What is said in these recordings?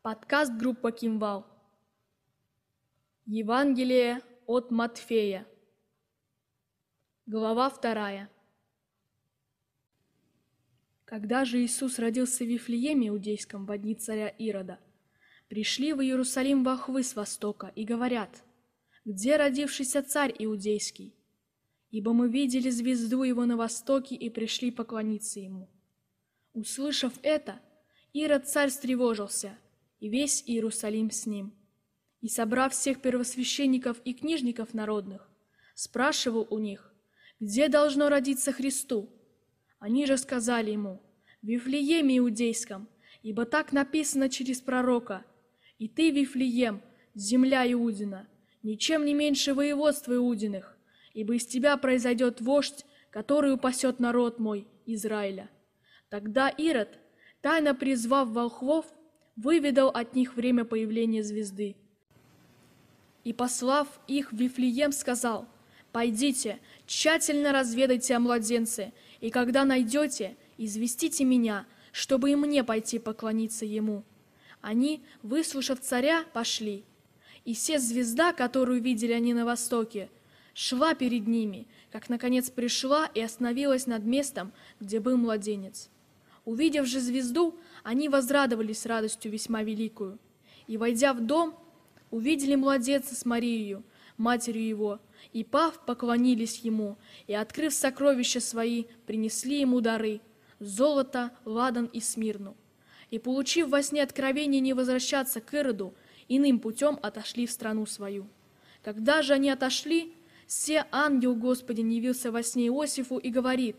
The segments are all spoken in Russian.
Подкаст группа Кимвал. Евангелие от Матфея. Глава вторая. Когда же Иисус родился в Вифлееме Иудейском в дни царя Ирода, пришли в Иерусалим вахвы с востока и говорят, «Где родившийся царь Иудейский? Ибо мы видели звезду его на востоке и пришли поклониться ему». Услышав это, Ирод царь встревожился, и весь Иерусалим с ним. И, собрав всех первосвященников и книжников народных, спрашивал у них, где должно родиться Христу. Они же сказали ему, в Вифлееме Иудейском, ибо так написано через пророка, «И ты, Вифлеем, земля Иудина, ничем не меньше воеводства Иудиных, ибо из тебя произойдет вождь, который упасет народ мой, Израиля». Тогда Ирод, тайно призвав волхвов, выведал от них время появления звезды. И, послав их в Вифлеем, сказал, «Пойдите, тщательно разведайте о младенце, и когда найдете, известите меня, чтобы и мне пойти поклониться ему». Они, выслушав царя, пошли. И все звезда, которую видели они на востоке, шла перед ними, как, наконец, пришла и остановилась над местом, где был младенец. Увидев же звезду, они возрадовались радостью весьма великую. И, войдя в дом, увидели младенца с Марией, матерью его, и, пав, поклонились ему, и, открыв сокровища свои, принесли ему дары – золото, ладан и смирну. И, получив во сне откровение не возвращаться к Ироду, иным путем отошли в страну свою. Когда же они отошли, все ангел Господень явился во сне Иосифу и говорит,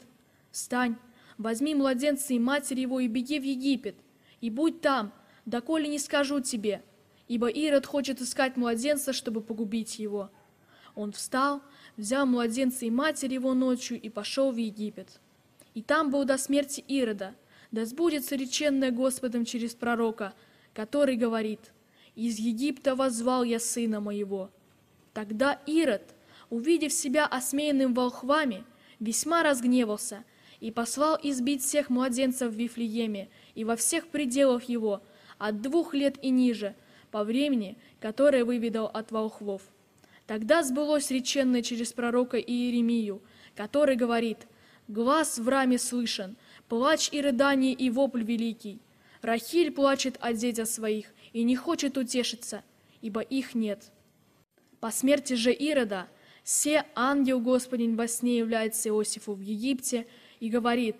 «Встань, возьми младенца и матери его и беги в Египет, и будь там, доколе не скажу тебе, ибо Ирод хочет искать младенца, чтобы погубить его». Он встал, взял младенца и матери его ночью и пошел в Египет. И там был до смерти Ирода, да сбудется реченное Господом через пророка, который говорит, «Из Египта возвал я сына моего». Тогда Ирод, увидев себя осмеянным волхвами, весьма разгневался – и послал избить всех младенцев в Вифлееме и во всех пределах его, от двух лет и ниже, по времени, которое выведал от волхвов. Тогда сбылось реченное через пророка Иеремию, который говорит, «Глаз в раме слышен, плач и рыдание и вопль великий. Рахиль плачет о детях своих и не хочет утешиться, ибо их нет». По смерти же Ирода, все ангел Господень во сне является Иосифу в Египте – и говорит,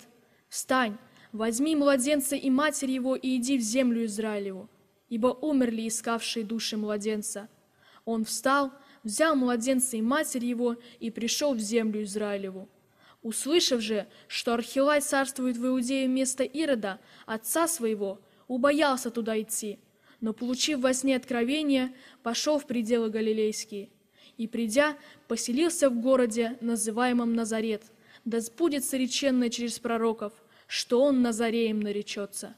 «Встань, возьми младенца и матерь его и иди в землю Израилеву, ибо умерли искавшие души младенца». Он встал, взял младенца и матерь его и пришел в землю Израилеву. Услышав же, что Архилай царствует в Иудее вместо Ирода, отца своего, убоялся туда идти, но, получив во сне откровение, пошел в пределы Галилейские. И, придя, поселился в городе, называемом Назарет – да сбудется реченное через пророков, что он Назареем наречется.